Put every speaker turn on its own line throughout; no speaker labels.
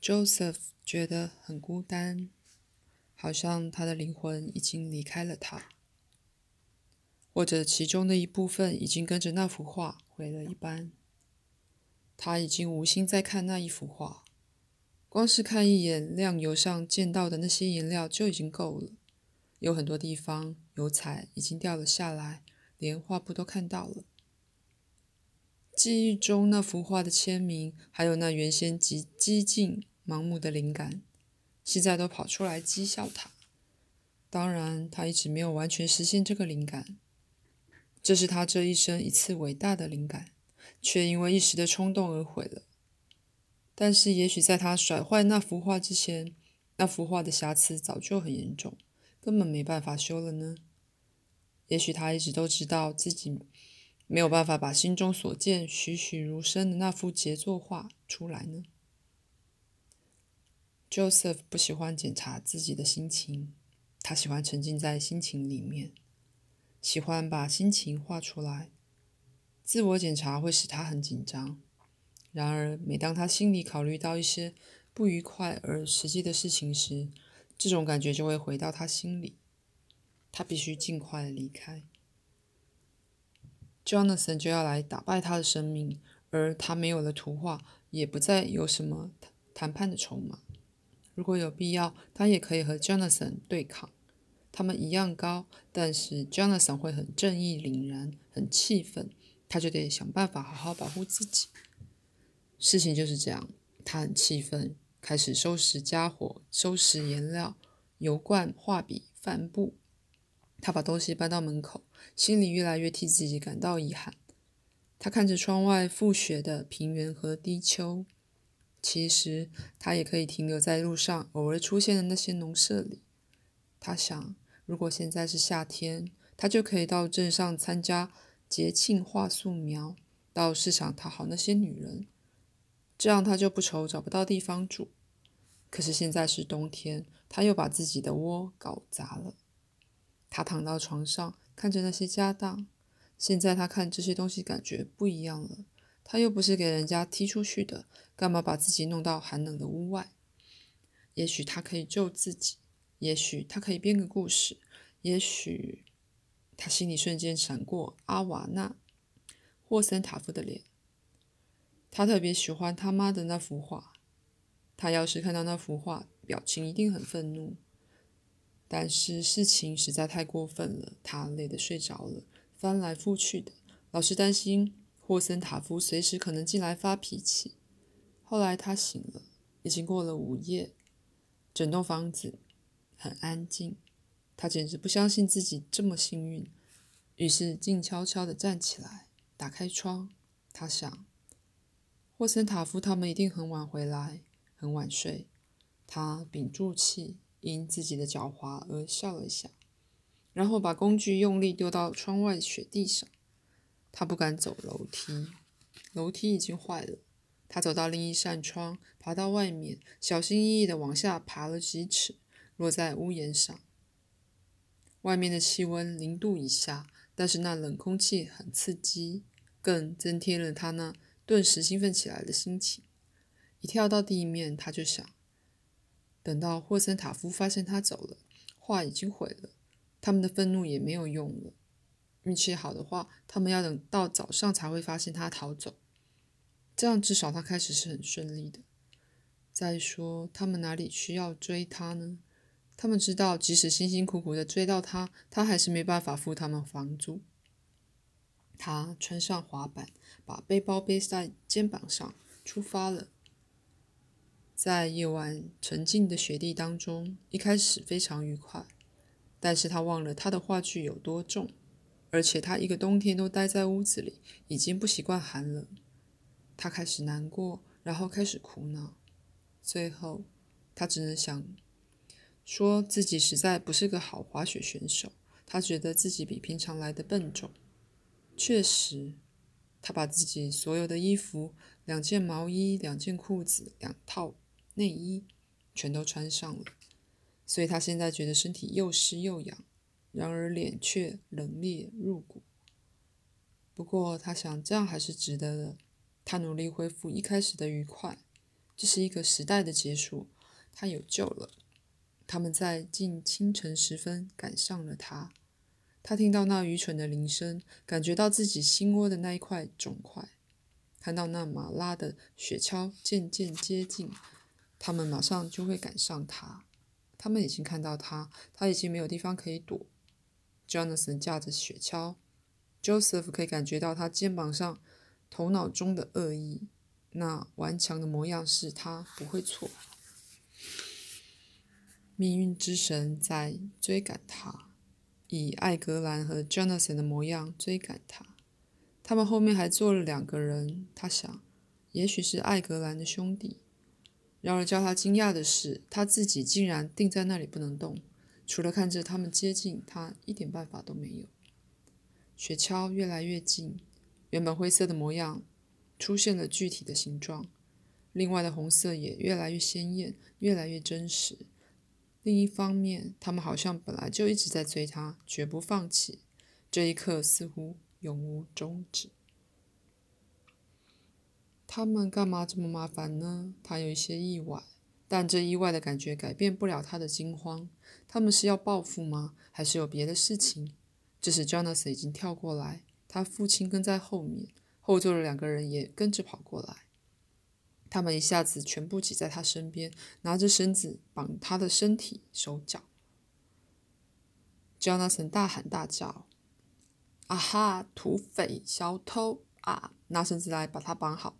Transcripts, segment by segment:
Joseph 觉得很孤单，好像他的灵魂已经离开了他，或者其中的一部分已经跟着那幅画毁了一般。他已经无心再看那一幅画，光是看一眼亮油上见到的那些颜料就已经够了。有很多地方油彩已经掉了下来，连画布都看到了。记忆中那幅画的签名，还有那原先极激进。盲目的灵感，现在都跑出来讥笑他。当然，他一直没有完全实现这个灵感。这是他这一生一次伟大的灵感，却因为一时的冲动而毁了。但是，也许在他甩坏那幅画之前，那幅画的瑕疵早就很严重，根本没办法修了呢。也许他一直都知道自己没有办法把心中所见栩栩如生的那幅杰作画出来呢。Joseph 不喜欢检查自己的心情，他喜欢沉浸在心情里面，喜欢把心情画出来。自我检查会使他很紧张，然而每当他心里考虑到一些不愉快而实际的事情时，这种感觉就会回到他心里。他必须尽快离开。Jonathan 就要来打败他的生命，而他没有了图画，也不再有什么谈判的筹码。如果有必要，他也可以和 Jonathan 对抗。他们一样高，但是 Jonathan 会很正义凛然，很气愤，他就得想办法好好保护自己。事情就是这样，他很气愤，开始收拾家伙，收拾颜料、油罐、画笔、帆布。他把东西搬到门口，心里越来越替自己感到遗憾。他看着窗外覆雪的平原和低丘。其实他也可以停留在路上偶尔出现的那些农舍里。他想，如果现在是夏天，他就可以到镇上参加节庆画素描，到市场讨好那些女人，这样他就不愁找不到地方住。可是现在是冬天，他又把自己的窝搞砸了。他躺到床上，看着那些家当。现在他看这些东西，感觉不一样了。他又不是给人家踢出去的。干嘛把自己弄到寒冷的屋外？也许他可以救自己，也许他可以编个故事，也许他心里瞬间闪过阿瓦纳霍森塔夫的脸。他特别喜欢他妈的那幅画。他要是看到那幅画，表情一定很愤怒。但是事情实在太过分了，他累得睡着了，翻来覆去的，老是担心霍森塔夫随时可能进来发脾气。后来他醒了，已经过了午夜，整栋房子很安静。他简直不相信自己这么幸运，于是静悄悄地站起来，打开窗。他想，霍森塔夫他们一定很晚回来，很晚睡。他屏住气，因自己的狡猾而笑了一下，然后把工具用力丢到窗外雪地上。他不敢走楼梯，楼梯已经坏了。他走到另一扇窗，爬到外面，小心翼翼地往下爬了几尺，落在屋檐上。外面的气温零度以下，但是那冷空气很刺激，更增添了他那顿时兴奋起来的心情。一跳到地面，他就想：等到霍森塔夫发现他走了，画已经毁了，他们的愤怒也没有用了。运气好的话，他们要等到早上才会发现他逃走。这样至少他开始是很顺利的。再说，他们哪里需要追他呢？他们知道，即使辛辛苦苦的追到他，他还是没办法付他们房租。他穿上滑板，把背包背在肩膀上，出发了。在夜晚沉静的雪地当中，一开始非常愉快，但是他忘了他的话剧有多重，而且他一个冬天都待在屋子里，已经不习惯寒冷。他开始难过，然后开始苦恼，最后，他只能想，说自己实在不是个好滑雪选手。他觉得自己比平常来的笨重。确实，他把自己所有的衣服、两件毛衣、两件裤子、两套内衣，全都穿上了，所以他现在觉得身体又湿又痒，然而脸却冷冽入骨。不过，他想这样还是值得的。他努力恢复一开始的愉快，这是一个时代的结束，他有救了。他们在近清晨时分赶上了他。他听到那愚蠢的铃声，感觉到自己心窝的那一块肿块，看到那马拉的雪橇渐渐接近，他们马上就会赶上他。他们已经看到他，他已经没有地方可以躲。Jonathan 驾着雪橇，Joseph 可以感觉到他肩膀上、头脑中的恶意。那顽强的模样是他不会错。命运之神在追赶他，以艾格兰和 Jonathan 的模样追赶他。他们后面还坐了两个人。他想，也许是艾格兰的兄弟。然而叫他惊讶的是，他自己竟然定在那里不能动，除了看着他们接近，他一点办法都没有。雪橇越来越近，原本灰色的模样出现了具体的形状，另外的红色也越来越鲜艳，越来越真实。另一方面，他们好像本来就一直在追他，绝不放弃。这一刻似乎永无终止。他们干嘛这么麻烦呢？他有一些意外，但这意外的感觉改变不了他的惊慌。他们是要报复吗？还是有别的事情？这时，Jonas 已经跳过来，他父亲跟在后面，后座的两个人也跟着跑过来。他们一下子全部挤在他身边，拿着绳子绑他的身体、手脚。Jonathan 大喊大叫：“啊哈！土匪、小偷啊！拿绳子来，把他绑好！”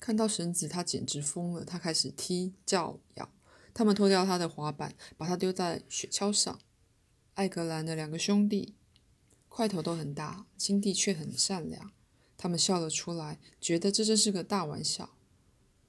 看到绳子，他简直疯了。他开始踢、叫、咬。他们脱掉他的滑板，把他丢在雪橇上。艾格兰的两个兄弟，块头都很大，心地却很善良。他们笑了出来，觉得这真是个大玩笑。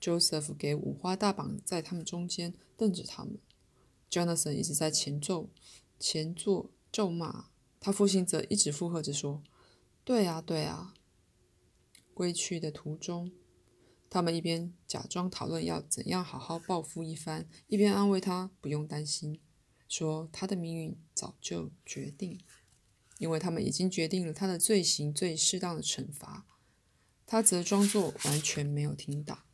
Joseph 给五花大绑在他们中间，瞪着他们。Jonathan 一直在前奏前座咒骂，他父亲则一直附和着说：“对啊，对啊。”归去的途中，他们一边假装讨论要怎样好好报复一番，一边安慰他不用担心，说他的命运早就决定。因为他们已经决定了他的罪行最适当的惩罚，他则装作完全没有听到。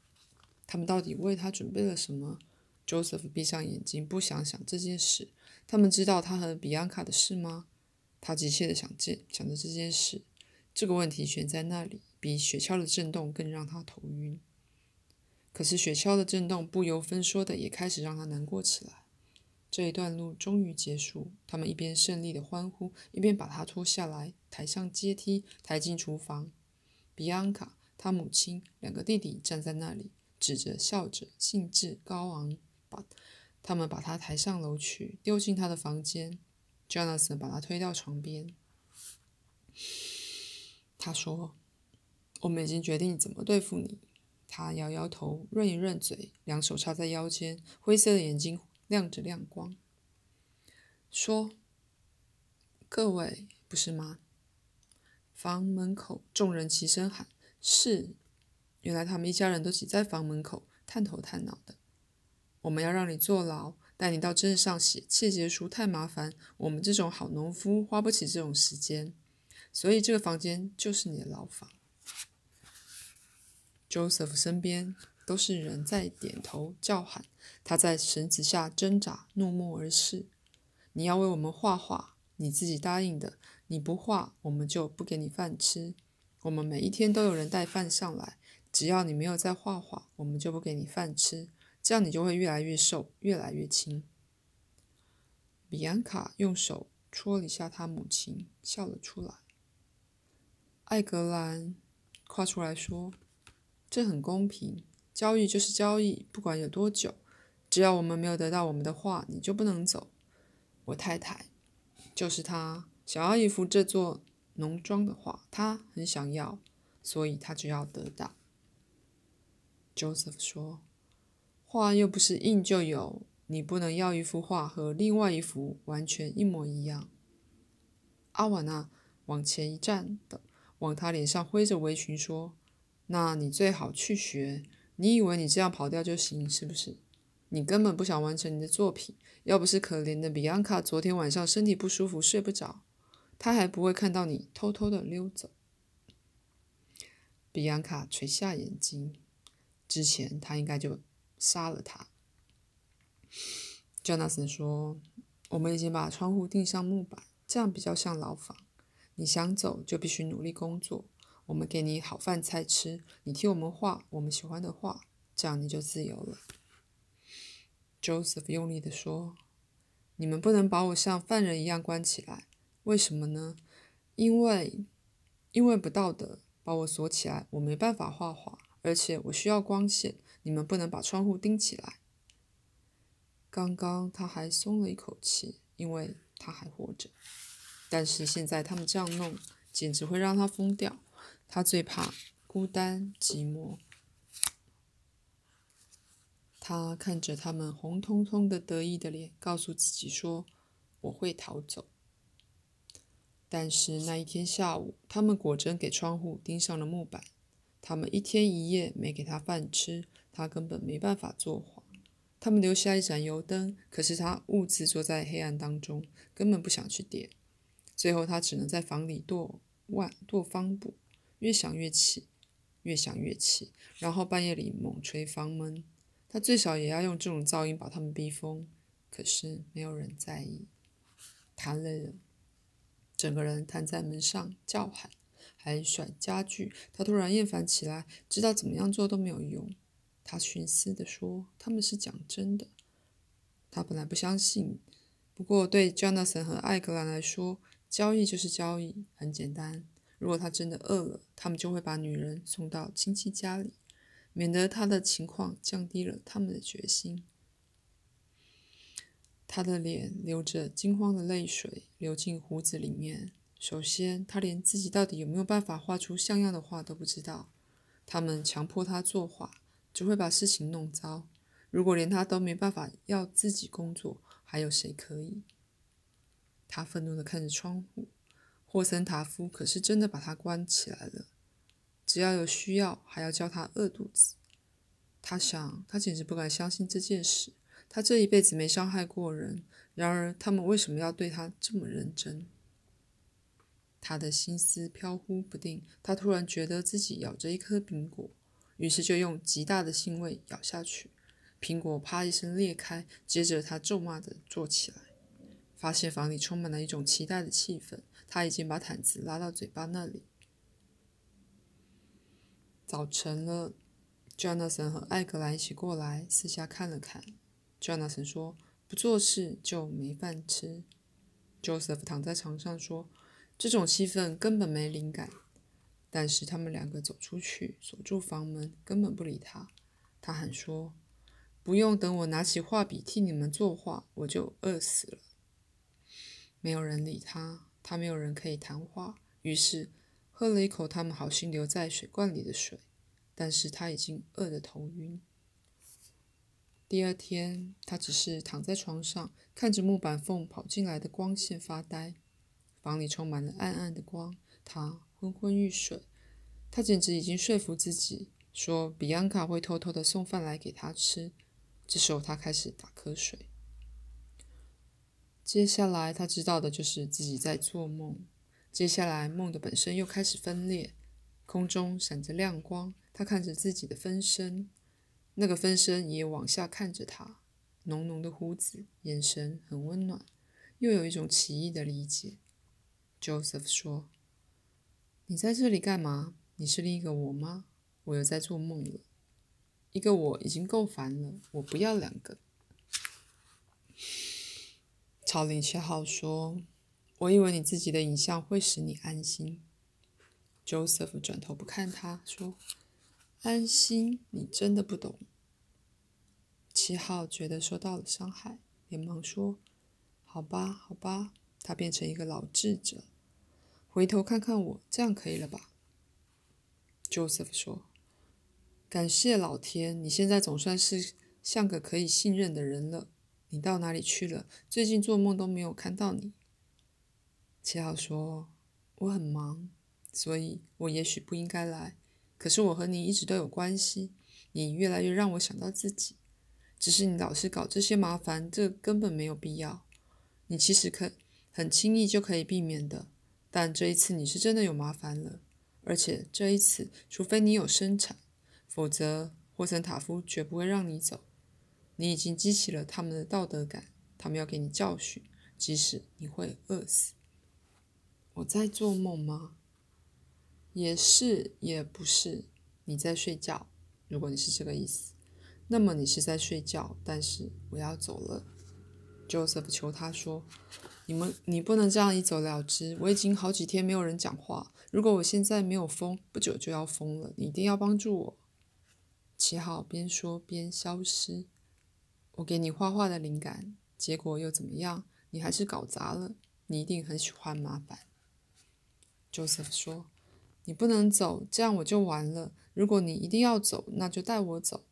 他们到底为他准备了什么？Joseph 闭上眼睛，不想想这件事。他们知道他和比安卡的事吗？他急切地想见，想着这件事。这个问题悬在那里，比雪橇的震动更让他头晕。可是雪橇的震动不由分说的也开始让他难过起来。这一段路终于结束，他们一边胜利的欢呼，一边把他拖下来，抬上阶梯，抬进厨房。比安卡、他母亲、两个弟弟站在那里，指着、笑着，兴致高昂，把他们把他抬上楼去，丢进他的房间。Jonathan 把他推到床边，他说：“我们已经决定怎么对付你。”他摇摇头，润一润嘴，两手插在腰间，灰色的眼睛。亮着亮光，说：“各位，不是吗？”房门口众人齐声喊：“是！”原来他们一家人都挤在房门口，探头探脑的。我们要让你坐牢，带你到镇上写切结书太麻烦，我们这种好农夫花不起这种时间，所以这个房间就是你的牢房。Joseph 身边。都是人在点头叫喊，他在绳子下挣扎，怒目而视。你要为我们画画，你自己答应的。你不画，我们就不给你饭吃。我们每一天都有人带饭上来，只要你没有在画画，我们就不给你饭吃。这样你就会越来越瘦，越来越轻。比安卡用手戳了一下他母亲，笑了出来。艾格兰跨出来说：“这很公平。”交易就是交易，不管有多久，只要我们没有得到我们的画，你就不能走。我太太就是她，想要一幅这座农庄的画，她很想要，所以她就要得到。Joseph 说：“画又不是印就有，你不能要一幅画和另外一幅完全一模一样。”阿瓦纳往前一站的，往他脸上挥着围裙说：“那你最好去学。”你以为你这样跑掉就行，是不是？你根本不想完成你的作品。要不是可怜的比安卡昨天晚上身体不舒服睡不着，他还不会看到你偷偷的溜走。比安卡垂下眼睛，之前他应该就杀了他。Jonathan 说：“我们已经把窗户钉上木板，这样比较像牢房。你想走就必须努力工作。我们给你好饭菜吃，你替我们画我们喜欢的画，这样你就自由了。” Joseph 用力地说：“你们不能把我像犯人一样关起来，为什么呢？因为，因为不道德，把我锁起来，我没办法画画，而且我需要光线。你们不能把窗户钉起来。”刚刚他还松了一口气，因为他还活着。但是现在他们这样弄，简直会让他疯掉。他最怕孤单寂寞。他看着他们红彤彤的得意的脸，告诉自己说：“我会逃走。”但是那一天下午，他们果真给窗户钉上了木板。他们一天一夜没给他饭吃，他根本没办法作画。他们留下一盏油灯，可是他兀自坐在黑暗当中，根本不想去点。最后，他只能在房里跺腕、跺方步，越想越气，越想越气，然后半夜里猛捶房门。他最少也要用这种噪音把他们逼疯，可是没有人在意。他累了，整个人瘫在门上叫喊，还甩家具。他突然厌烦起来，知道怎么样做都没有用。他寻思地说：“他们是讲真的。”他本来不相信，不过对 Jonathan 和艾格兰来说，交易就是交易，很简单。如果他真的饿了，他们就会把女人送到亲戚家里。免得他的情况降低了他们的决心。他的脸流着惊慌的泪水，流进胡子里面。首先，他连自己到底有没有办法画出像样的画都不知道。他们强迫他作画，只会把事情弄糟。如果连他都没办法要自己工作，还有谁可以？他愤怒地看着窗户。霍森塔夫可是真的把他关起来了。只要有需要，还要叫他饿肚子。他想，他简直不敢相信这件事。他这一辈子没伤害过人，然而他们为什么要对他这么认真？他的心思飘忽不定。他突然觉得自己咬着一颗苹果，于是就用极大的兴味咬下去。苹果啪一声裂开，接着他咒骂着坐起来，发现房里充满了一种期待的气氛。他已经把毯子拉到嘴巴那里。早晨了，Jonathan 和艾格兰一起过来，四下看了看。Jonathan 说：“不做事就没饭吃。”Joseph 躺在床上说：“这种气氛根本没灵感。”但是他们两个走出去，锁住房门，根本不理他。他喊说：“不用等我拿起画笔替你们作画，我就饿死了。”没有人理他，他没有人可以谈话，于是。喝了一口他们好心留在水罐里的水，但是他已经饿得头晕。第二天，他只是躺在床上，看着木板缝跑进来的光线发呆。房里充满了暗暗的光，他昏昏欲睡。他简直已经说服自己，说比安卡会偷偷的送饭来给他吃。这时候，他开始打瞌睡。接下来，他知道的就是自己在做梦。接下来，梦的本身又开始分裂，空中闪着亮光。他看着自己的分身，那个分身也往下看着他，浓浓的胡子，眼神很温暖，又有一种奇异的理解。Joseph 说：“你在这里干嘛？你是另一个我吗？我又在做梦了。一个我已经够烦了，我不要两个。”朝林七号说。我以为你自己的影像会使你安心。Joseph 转头不看他，说：“安心？你真的不懂。”七号觉得受到了伤害，连忙说：“好吧，好吧。”他变成一个老智者，回头看看我，这样可以了吧？Joseph 说：“感谢老天，你现在总算是像个可以信任的人了。你到哪里去了？最近做梦都没有看到你。”七号说：“我很忙，所以我也许不应该来。可是我和你一直都有关系，你越来越让我想到自己。只是你老是搞这些麻烦，这根本没有必要。你其实可很轻易就可以避免的，但这一次你是真的有麻烦了。而且这一次，除非你有生产，否则霍森塔夫绝不会让你走。你已经激起了他们的道德感，他们要给你教训，即使你会饿死。我在做梦吗？也是，也不是。你在睡觉。如果你是这个意思，那么你是在睡觉。但是我要走了。Joseph 求他说：“你们，你不能这样一走了之。我已经好几天没有人讲话。如果我现在没有疯，不久就要疯了。你一定要帮助我。”七号边说边消失。我给你画画的灵感，结果又怎么样？你还是搞砸了。你一定很喜欢麻烦。Joseph 说：“你不能走，这样我就完了。如果你一定要走，那就带我走。”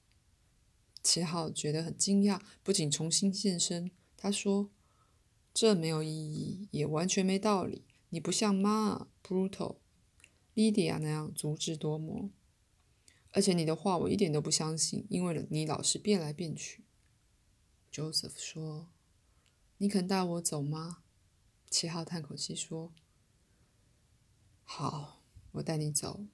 七号觉得很惊讶，不仅重新现身。他说：“这没有意义，也完全没道理。你不像妈啊 Brutal、Lydia 那样足智多谋，而且你的话我一点都不相信，因为你老是变来变去。” Joseph 说：“你肯带我走吗？”七号叹口气说：“好，我带你走。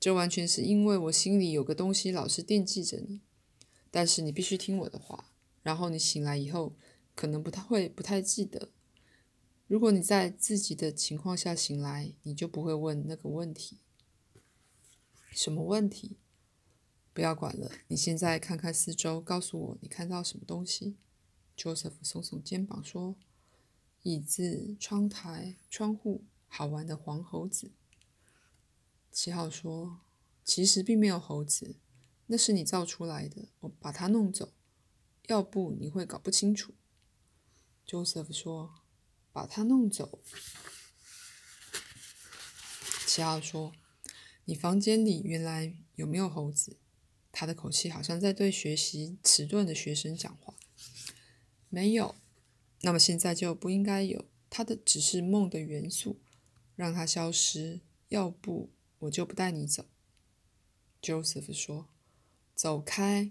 这完全是因为我心里有个东西老是惦记着你。但是你必须听我的话。然后你醒来以后。”可能不太会，不太记得。如果你在自己的情况下醒来，你就不会问那个问题。什么问题？不要管了。你现在看看四周，告诉我你看到什么东西。Joseph 耸耸肩膀说：“椅子、窗台、窗户，好玩的黄猴子。”七号说：“其实并没有猴子，那是你造出来的。我把它弄走，要不你会搞不清楚。” Joseph 说：“把它弄走。”七号说：“你房间里原来有没有猴子？”他的口气好像在对学习迟钝的学生讲话。没有。那么现在就不应该有。他的只是梦的元素，让它消失。要不我就不带你走。”Joseph 说：“走开。”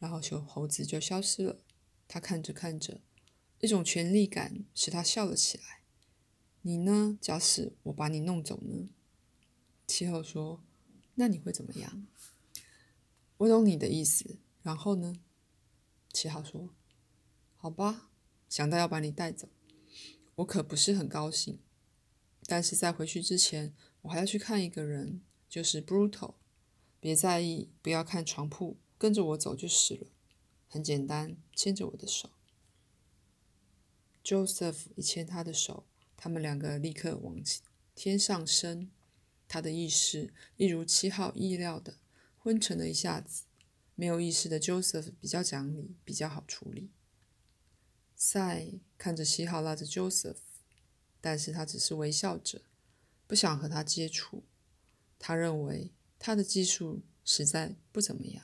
然后小猴子就消失了。他看着看着。一种权力感使他笑了起来。你呢？假使我把你弄走呢？七号说：“那你会怎么样？”我懂你的意思。然后呢？七号说：“好吧，想到要把你带走，我可不是很高兴。但是在回去之前，我还要去看一个人，就是 Brutal。别在意，不要看床铺，跟着我走就是了。很简单，牵着我的手。” Joseph 一牵他的手，他们两个立刻往天上升。他的意识一如七号意料的昏沉了一下子。没有意识的 Joseph 比较讲理，比较好处理。赛看着七号拉着 Joseph，但是他只是微笑着，不想和他接触。他认为他的技术实在不怎么样。